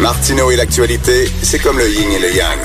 Martineau et l'actualité, c'est comme le yin et le yang.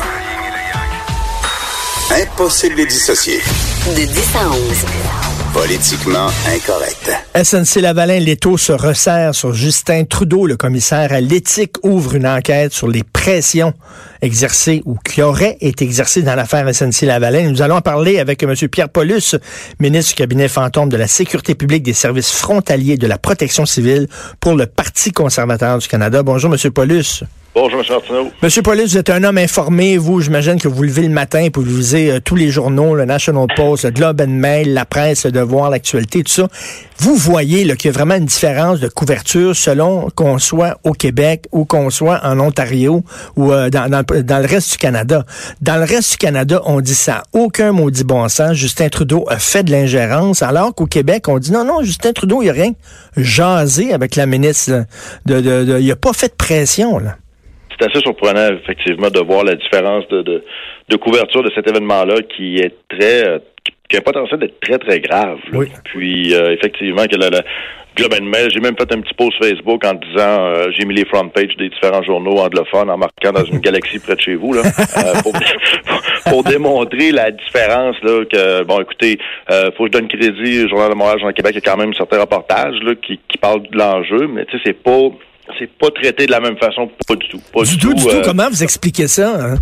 Impossible de les dissocier. De 10 à 11. Politiquement incorrect. SNC Lavalin, l'étau se resserre sur Justin Trudeau, le commissaire à l'éthique, ouvre une enquête sur les pressions exercées ou qui auraient été exercées dans l'affaire SNC Lavalin. Nous allons parler avec M. Pierre Paulus, ministre du cabinet fantôme de la Sécurité publique, des services frontaliers de la protection civile pour le Parti conservateur du Canada. Bonjour, M. Paulus. Bonjour, M. Martineau. Monsieur Paulus, vous êtes un homme informé. Vous, j'imagine que vous levez le matin pour vous lisez euh, tous les journaux, le National Post, le Globe and Mail, la presse, le Devoir, l'actualité, tout ça. Vous voyez qu'il y a vraiment une différence de couverture selon qu'on soit au Québec ou qu'on soit en Ontario ou euh, dans, dans, le reste du Canada. Dans le reste du Canada, on dit ça. Aucun maudit bon sens. Justin Trudeau a fait de l'ingérence, alors qu'au Québec, on dit non, non, Justin Trudeau, il a rien jasé avec la ministre. De, de, de, il a pas fait de pression, là c'est assez surprenant, effectivement, de voir la différence de, de, de couverture de cet événement-là qui est très qui a un potentiel d'être très, très grave. Oui. Puis euh, effectivement, que la, la Globe and Mail, j'ai même fait un petit post Facebook en disant euh, j'ai mis les front pages des différents journaux anglophones en marquant dans une galaxie près de chez vous là, euh, pour, pour, démontrer la différence là que bon écoutez, euh, faut que je donne crédit au Journal de Montréal, Journal Québec, il y a quand même certains reportages là, qui, qui parlent de l'enjeu, mais tu sais, c'est pas c'est pas traité de la même façon, pas du tout. Pas du, tout, du tout. Comment vous expliquez ça? Hein?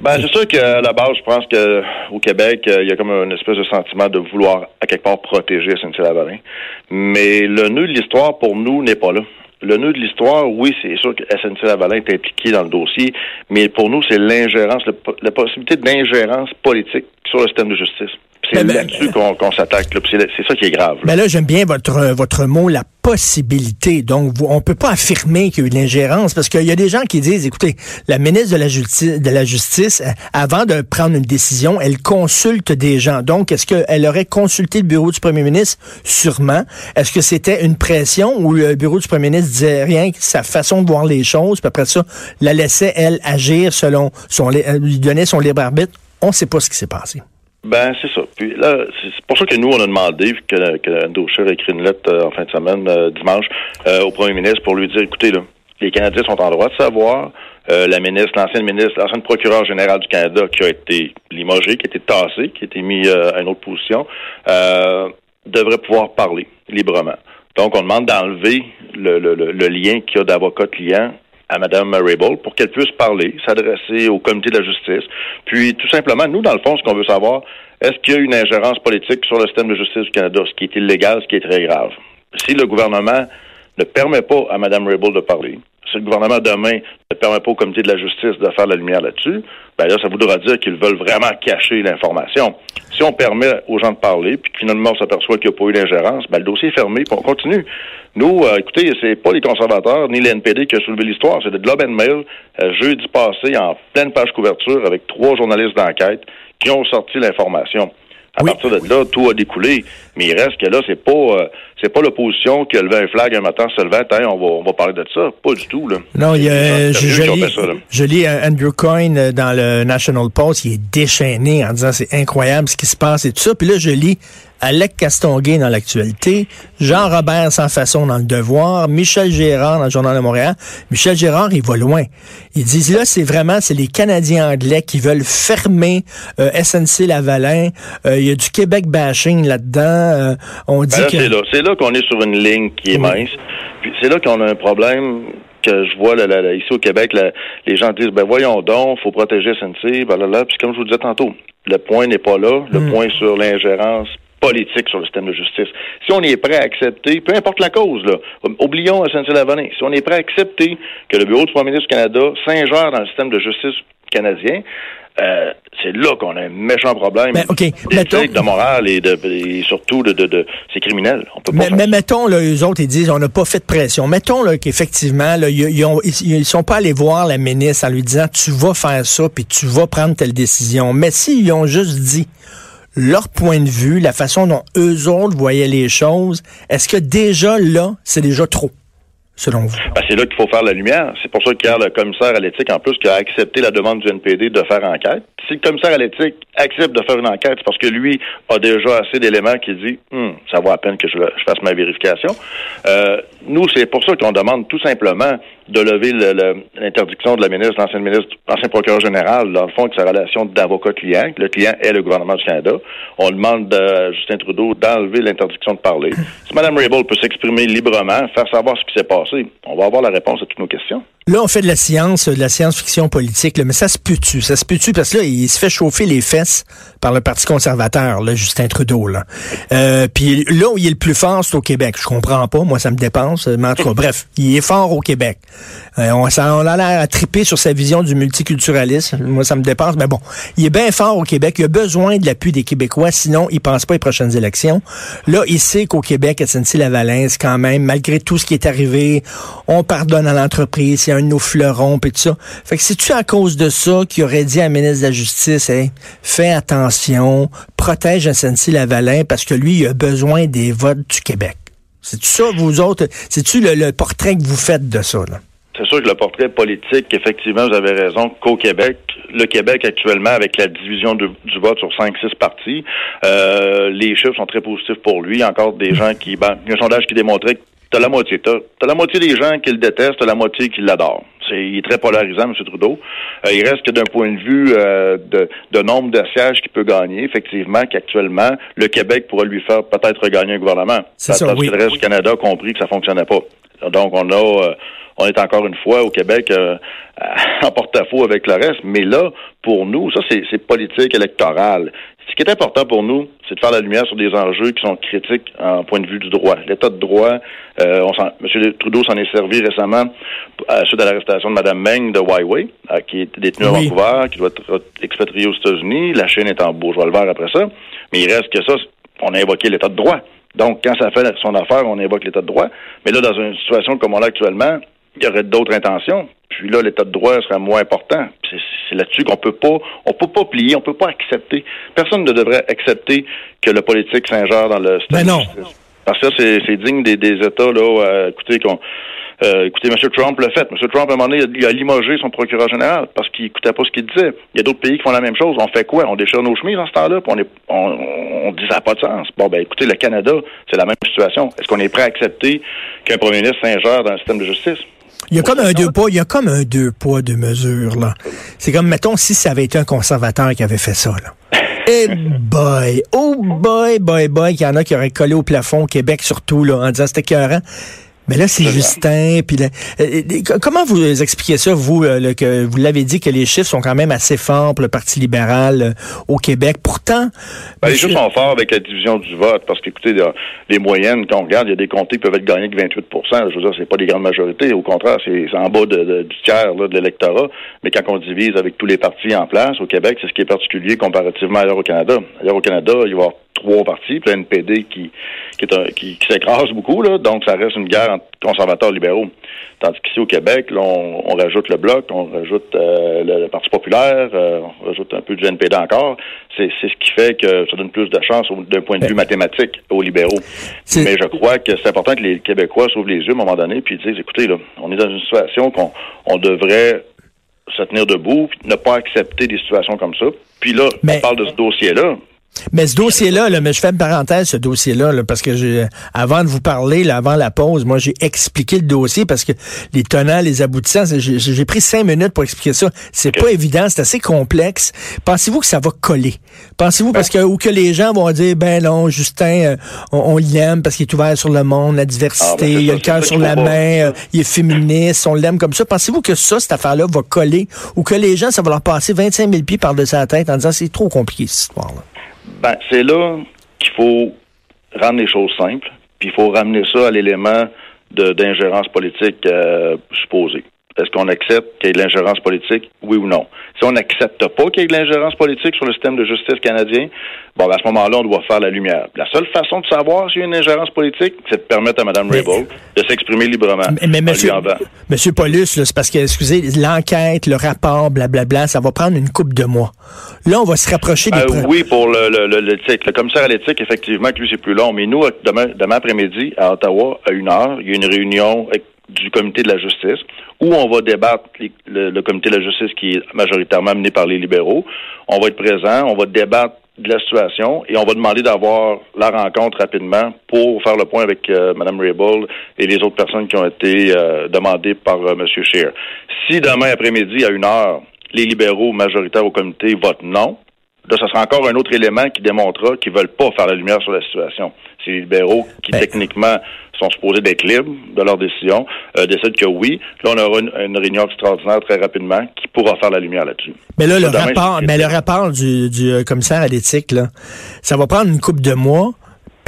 Ben, c'est sûr qu'à la base, je pense que au Québec, il y a comme une espèce de sentiment de vouloir à quelque part protéger SNC-Lavalin. Mais le nœud de l'histoire, pour nous, n'est pas là. Le nœud de l'histoire, oui, c'est sûr que SNC-Lavalin est impliqué dans le dossier, mais pour nous, c'est l'ingérence, la possibilité d'ingérence politique sur le système de justice. C'est là-dessus qu'on qu s'attaque. C'est ça qui est grave. Mais là, j'aime bien votre votre mot, la possibilité. Donc, on peut pas affirmer qu'il y a eu de l'ingérence parce qu'il y a des gens qui disent, écoutez, la ministre de la Justice, de la Justice, euh, avant de prendre une décision, elle consulte des gens. Donc, est-ce qu'elle aurait consulté le bureau du premier ministre? Sûrement. Est-ce que c'était une pression où le bureau du premier ministre disait rien que sa façon de voir les choses, puis après ça, la laissait, elle, agir selon son, euh, lui donnait son libre arbitre? On ne sait pas ce qui s'est passé. Ben, c'est ça. Puis là, c'est pour ça que nous, on a demandé, que, que Andrew a écrit une lettre euh, en fin de semaine, euh, dimanche, euh, au premier ministre pour lui dire, écoutez, là, les Canadiens sont en droit de savoir. la ministre, l'ancienne ministre, l'ancienne procureure générale du Canada qui a été limogée, qui a été tassée, qui a été mis à une autre position, devrait pouvoir parler librement. Donc, on demande d'enlever le, le, le, lien qu'il y a d'avocat-client à Mme Rabel pour qu'elle puisse parler, s'adresser au comité de la justice. Puis, tout simplement, nous, dans le fond, ce qu'on veut savoir, est-ce qu'il y a une ingérence politique sur le système de justice du Canada, ce qui est illégal, ce qui est très grave? Si le gouvernement ne permet pas à Mme Rabel de parler, si le gouvernement demain permet pas au comité de la justice de faire la lumière là-dessus, ben là, ça voudra dire qu'ils veulent vraiment cacher l'information. Si on permet aux gens de parler, puis finalement on s'aperçoit qu'il n'y a pas eu d'ingérence, ben le dossier est fermé, puis on continue. Nous, euh, écoutez, c'est pas les conservateurs ni l'NPD qui a soulevé l'histoire, c'est de Globe and Mail, euh, jeudi passé, en pleine page couverture, avec trois journalistes d'enquête qui ont sorti l'information. À partir de là, tout a découlé. Mais il reste que là, c'est pas euh, c'est pas l'opposition qui a levé un flag un matin se levant, on va, on va parler de ça. Pas du tout. Là. Non, il y a, je, je, lis, ça, je, lis, Andrew Coyne euh, dans le National Post, il est déchaîné en disant c'est incroyable ce qui se passe et tout ça. Puis là, je lis Alec Castonguay dans l'actualité, Jean-Robert sans façon dans le devoir, Michel Gérard dans le Journal de Montréal. Michel Gérard, il va loin. Il dit là, c'est vraiment, c'est les Canadiens anglais qui veulent fermer euh, SNC Lavalin. Euh, il y a du Québec bashing là-dedans. Euh, on dit ben que... C'est là, là qu'on est sur une ligne qui est mince. Puis c'est là qu'on a un problème que je vois là, ici au Québec, les gens disent ben voyons donc, faut protéger SNC, blablabla. Puis comme je vous disais tantôt, le point n'est pas là. Le hmm. point sur l'ingérence politique sur le système de justice. Si on est prêt à accepter, peu importe la cause, là, oublions SNC-Lavalin, si on est prêt à accepter que le Bureau du Premier ministre du Canada s'ingère dans le système de justice canadien, euh, c'est là qu'on a un méchant problème Mais, OK, d'éthique, mettons- de morale et, de, et surtout de, de, de c'est criminel. On peut pas Mais, mais mettons, là, eux autres, ils disent, on n'a pas fait de pression. Mettons là, qu'effectivement, là, ils, ils, ont- ils- ils sont pas allés voir la ministre en lui disant, tu vas faire ça, puis tu vas prendre telle décision. Mais s'ils ont juste dit leur point de vue, la façon dont eux autres voyaient les choses, est-ce que déjà là, c'est déjà trop, selon vous? Ben, c'est là qu'il faut faire la lumière. C'est pour ça qu'il y a le commissaire à l'éthique, en plus, qui a accepté la demande du NPD de faire enquête. Si le commissaire à l'éthique accepte de faire une enquête, c'est parce que lui a déjà assez d'éléments qui dit Hum, ça vaut à peine que je, je fasse ma vérification. Euh, nous, c'est pour ça qu'on demande tout simplement de lever le- le- l'interdiction de la ministre, l'ancienne ministre, l'ancien procureur général, dans le fond, de sa relation d'avocat-client. Le client est le gouvernement du Canada. On demande à Justin Trudeau d'enlever l'interdiction de parler. Si Mme Rabel peut s'exprimer librement, faire savoir ce qui s'est passé, on va avoir la réponse à toutes nos questions. Là, on fait de la science, de la science-fiction politique, là, mais ça se peut-tu? Ça se peut-tu? Parce que là, il se fait chauffer les fesses par le Parti conservateur, là, Justin Trudeau. Là. Euh, Puis là où il est le plus fort, c'est au Québec. Je comprends pas, moi, ça me dépense. Mais en tout cas, bref, il est fort au Québec. Euh, on, a l'air à triper sur sa vision du multiculturalisme. Moi, ça me dépasse. Mais bon, il est bien fort au Québec. Il a besoin de l'appui des Québécois, sinon il pense pas aux prochaines élections. Là, il sait qu'au Québec, SNC-Lavalin, quand même, malgré tout ce qui est arrivé, on pardonne à l'entreprise, c'est un de nos fleurons, puis tout ça. Fait que c'est-tu à cause de ça qu'il aurait dit à la ministre de la Justice, hey, fais attention, protège SNC-Lavalin, parce que lui, il a besoin des votes du Québec. C'est-tu ça, vous autres? C'est-tu le, portrait que vous faites de ça, là? C'est sûr que le portrait politique, effectivement, vous avez raison, qu'au Québec, le Québec actuellement, avec la division du vote sur 5-6 partis, euh, les chiffres sont très positifs pour lui. Encore des gens qui... Il y a un sondage qui démontrait que t'as la moitié. T'as as la moitié des gens qui le détestent, t'as la moitié qui l'adorent. C'est, il est très polarisant, M. Trudeau. Euh, il reste que d'un point de vue euh, de, de nombre de sièges qu'il peut gagner, effectivement, qu'actuellement, le Québec pourrait lui faire peut-être gagner un gouvernement. C'est ça, Parce oui. que le reste du Canada a compris que ça fonctionnait pas. Donc, on a, euh, on est encore une fois au Québec euh, en porte-à-faux avec le reste. Mais là, pour nous, ça, c'est politique électorale. Ce qui est important pour nous, c'est de faire la lumière sur des enjeux qui sont critiques en point de vue du droit. L'état de droit, euh, on s'en- M. Trudeau s'en est servi récemment euh, suite à l'arrestation de Mme Meng de Huawei, euh, qui est détenue à Oui. Vancouver, qui doit être expatriée aux États-Unis. La Chine est en bourgeois le vert après ça. Mais il reste que ça, on a invoqué l'état de droit. Donc, quand ça fait son affaire, on invoque l'état de droit. Mais là, dans une situation comme on l'a actuellement, il y aurait d'autres intentions. Puis là, l'état de droit serait moins important. C'est là-dessus qu'on peut pas, on peut pas plier, on peut pas accepter. Personne ne devrait accepter que le politique s'ingère dans le système de non. justice. Parce que c'est digne des, des États là. euh, écoutez, qu'on euh, écoutez, M. Trump l'a fait. M. Trump, à un moment donné, il a, limogé son procureur général parce qu'il écoutait pas ce qu'il disait. Il y a d'autres pays qui font la même chose. On fait quoi? On déchire nos chemises en ce temps-là, puis on, est, on, on dit ça n'a pas de sens. Bon, ben écoutez, le Canada, c'est la même situation. Est-ce qu'on est prêt à accepter qu'un premier ministre s'ingère dans le système de justice? Il y a comme un deux poids, il y a comme un deux poids, deux mesures, là. C'est comme, mettons, si ça avait été un conservateur qui avait fait ça, là. Eh boy, oh boy, boy, boy, qu'il y en a qui auraient collé au plafond au Québec surtout, là, en disant c'était écœurant. Mais là, c'est Justin. Puis euh, euh, comment vous expliquez ça, vous, euh, que vous l'avez dit que les chiffres sont quand même assez forts pour le Parti libéral au Québec. Pourtant, Ben, les chiffres sont forts avec la division du vote, parce qu'écoutez, les, moyennes, quand on regarde, il y a des comtés qui peuvent être gagnés avec 28% Je veux dire, c'est pas des grandes majorités. Au contraire, c'est en bas de, de- du tiers là, de l'électorat. Mais quand on divise avec tous les partis en place au Québec, c'est ce qui est particulier comparativement ailleurs au Canada. Ailleurs au Canada, il va y avoir trois partis, puis le NPD qui, qui, est un- qui, qui s'écrase beaucoup, là, donc ça reste une guerre entre conservateurs et libéraux. Tandis qu'ici au Québec, là, on, on rajoute le Bloc, on rajoute euh, le, le Parti populaire, euh, on rajoute un peu du NPD encore. C'est ce qui fait que ça donne plus de chance d'un point de vue mathématique aux libéraux. Mais je crois que c'est important que les Québécois s'ouvrent les yeux à un moment donné puis disent, écoutez, là, on est dans une situation qu'on on devrait se tenir debout, puis ne pas accepter des situations comme ça. Puis là, Mais- on parle de ce dossier-là. Mais ce dossier-là, là, mais je fais une parenthèse, ce dossier-là, là, parce que j'ai, avant de vous parler, là, avant la pause, moi, j'ai expliqué le dossier parce que les tenants, les aboutissants, j'ai, j'ai pris cinq minutes pour expliquer ça. C'est pas évident, c'est assez complexe. Pensez-vous que ça va coller? Pensez-vous parce que, ou que les gens vont dire, ben non, Justin, euh, on, on l'aime parce qu'il est ouvert sur le monde, la diversité, Ah, ben, il a le cœur sur la main, euh, il est féministe, on l'aime comme ça. Pensez-vous que ça, cette affaire-là, va coller? Ou que les gens, ça va leur passer 25 000 pieds par-dessus la tête en disant, c'est trop compliqué, cette histoire-là? Ben, c'est là qu'il faut rendre les choses simples, puis il faut ramener ça à l'élément d'ingérence politique euh, supposée. Est-ce qu'on accepte qu'il y ait de l'ingérence politique, oui ou non? Si on n'accepte pas qu'il y ait de l'ingérence politique sur le système de justice canadien, bon, ben, à ce moment-là, on doit faire la lumière. La seule façon de savoir s'il y a une ingérence politique, c'est de permettre à Mme Mais- Raybould de s'exprimer librement. Mais, mais On monsieur, Paulus, c'est parce que, excusez, l'enquête, le rapport, blablabla, ça va prendre une coupe de mois. Là, on va se rapprocher des Euh, oui, pour le, le, le- l'éthique. Le commissaire à l'éthique, effectivement, que lui, c'est plus long. Mais nous, demain, demain après-midi, à Ottawa, à une heure, il y a une réunion du comité de la justice où on va débattre le comité de la justice qui est majoritairement mené par les libéraux. On va être présent, on va débattre de la situation et on va demander d'avoir la rencontre rapidement pour faire le point avec euh, Mme Raybould et les autres personnes qui ont été euh, demandées par euh, M. Scheer. Si demain après-midi, à une heure, les libéraux majoritaires au comité votent non, Là, ce sera encore un autre élément qui démontrera qu'ils veulent pas faire la lumière sur la situation. C'est les libéraux qui, Ben- techniquement, sont supposés d'être libres de leur décision, euh, décident que oui. Là, on aura une, une réunion extraordinaire très rapidement qui pourra faire la lumière là-dessus. Mais là, le Ça, demain, rapport, mais le rapport du, du euh, commissaire à l'éthique, là, ça va prendre une coupe de mois.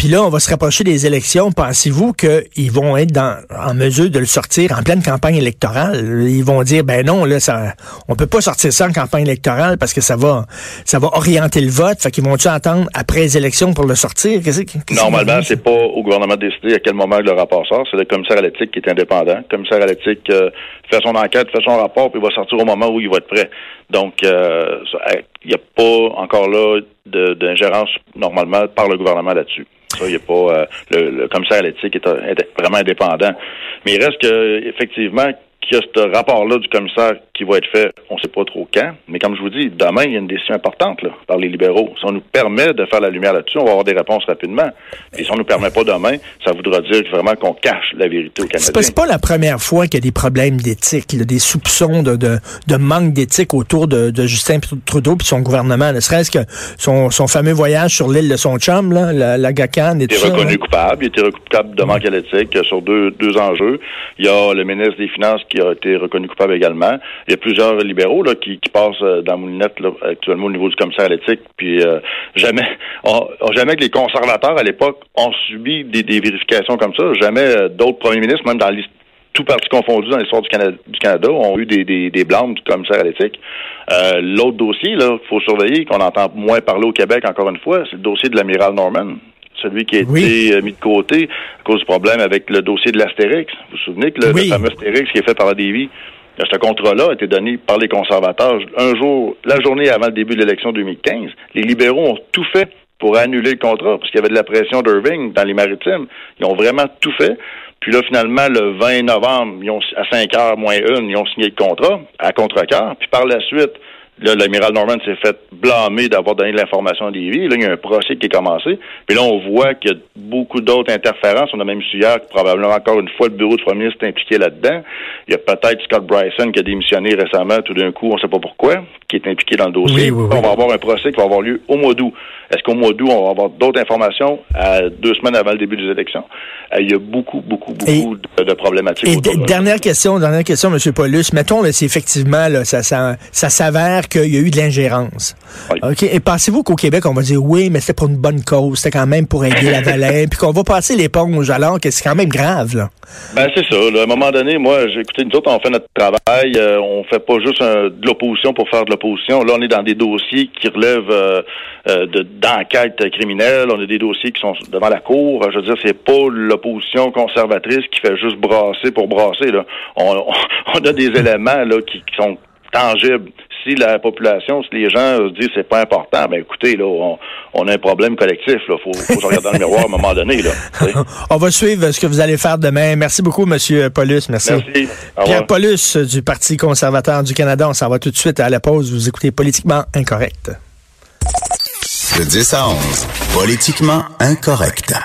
Puis là, on va se rapprocher des élections. Pensez-vous qu'ils vont être dans, en mesure de le sortir en pleine campagne électorale? Ils vont dire, ben non, là, ça, on peut pas sortir ça en campagne électorale parce que ça va, ça va orienter le vote. Fait qu'ils vont-tu attendre après les élections pour le sortir? Qu'est-ce que- qu'est-ce Normalement, c'est pas au gouvernement de décider à quel moment le rapport sort. C'est le commissaire à l'éthique qui est indépendant. Le commissaire à l'éthique euh, fait son enquête, fait son rapport, puis il va sortir au moment où il va être prêt. Donc, euh, il n'y a pas encore là d'ingérence normalement par le gouvernement là-dessus. Ça, il a pas. euh, le, commissaire à l'éthique est, est vraiment indépendant. Mais il reste que effectivement qu'il y a ce rapport-là du commissaire qui va être fait, on ne sait pas trop quand. Mais comme je vous dis, demain, il y a une décision importante là, par les libéraux. Si on nous permet de faire la lumière là-dessus, on va avoir des réponses rapidement. Et si on ne nous permet pas demain, ça voudra dire vraiment qu'on cache la vérité au Canada. c'est pas la première fois qu'il y a des problèmes d'éthique, des soupçons de, de, de manque d'éthique autour de, de Justin Trudeau et son gouvernement. Ne serait-ce que son, son fameux voyage sur l'île de son chum, là, la, la GACAN et Il tout est reconnu là. coupable. Il été reconnu coupable de manque à l'éthique sur deux, deux enjeux. Il y a le ministre des Finances qui a été reconnu coupable également. Il y a plusieurs libéraux là, qui, passent euh, dans Moulinette là, actuellement au niveau du commissaire à l'éthique. Puis euh, jamais, jamais que les conservateurs à l'époque ont subi des, vérifications comme ça. Jamais euh, d'autres premiers ministres, même dans l'histoire tout parti confondu dans l'histoire du Canada, ont eu des, des, des blâmes du commissaire à l'éthique. L'autre dossier, là, faut surveiller, qu'on entend moins parler au Québec encore une fois, c'est le dossier de l'amiral Norman. Celui qui a Oui. été euh, mis de côté à cause du problème avec le dossier de l'Astérix. Vous vous souvenez que le, Oui. le fameux Astérix qui est fait par la Davy, euh, ce contrat-là a été donné par les conservateurs un jour, la journée avant le début de l'élection 2015. Les libéraux ont tout fait pour annuler le contrat, parce qu'il y avait de la pression d'Irving dans les maritimes. Ils ont vraiment tout fait. Puis là, finalement, le 20 novembre, ils ont, à 5 heures moins une, ils ont signé le contrat à contre-cœur. Puis par la suite, là, l'amiral Norman s'est fait blâmer d'avoir donné de l'information à Davy. Là, il y a un procès qui est commencé. Puis là, on voit qu'il y a beaucoup d'autres interférences. On a même su hier que probablement encore une fois le bureau du premier ministre est impliqué là-dedans. Il y a peut-être Scott Bryson qui a démissionné récemment, tout d'un coup, on ne sait pas pourquoi, qui est impliqué dans le dossier. Oui, oui, oui. On va avoir un procès qui va avoir lieu au mois d'août. Est-ce qu'au mois d'août, on va avoir d'autres informations? À deux semaines avant le début des élections? Euh, il y a beaucoup, beaucoup, beaucoup Et- de, de problématiques. Et de dernière question, dernière question, M. Paulus. Mettons, là, c'est effectivement, là, ça, ça, ça s'avère qu'il y a eu de l'ingérence. Oui. OK? Et pensez-vous qu'au Québec, on va dire oui, mais c'était pour une bonne cause, c'était quand même pour aider la Valais, puis qu'on va passer l'éponge alors que c'est quand même grave, là? Ben c'est ça. là. à un moment donné, moi, j'ai écouté, nous autres, on fait notre travail. euh, on fait pas juste un- de l'opposition pour faire de l'opposition. Là, on est dans des dossiers qui relèvent euh, euh, de d'enquête criminelle. On a des dossiers qui sont devant la cour. Je veux dire, c'est pas l'opposition conservatrice qui fait juste brasser pour brasser. Là. On, on- on a des éléments là qui, qui sont tangibles. Si la population, si les gens se disent c'est pas important, ben écoutez, là, on, on a un problème collectif. Là, faut, faut se regarder dans le miroir à un moment donné. Là. On va suivre ce que vous allez faire demain. Merci beaucoup, M. Paulus. Merci. Merci. Pierre. Paulus du Parti conservateur du Canada. On s'en va tout de suite à la pause. Vous écoutez Politiquement Incorrect. De 10 à 11, politiquement incorrect.